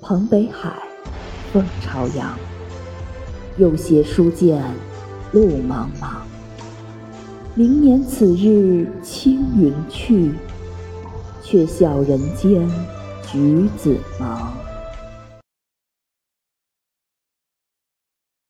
彭北海，风朝阳。又携书剑，路茫茫。明年此日青云去，却笑人间橘子忙。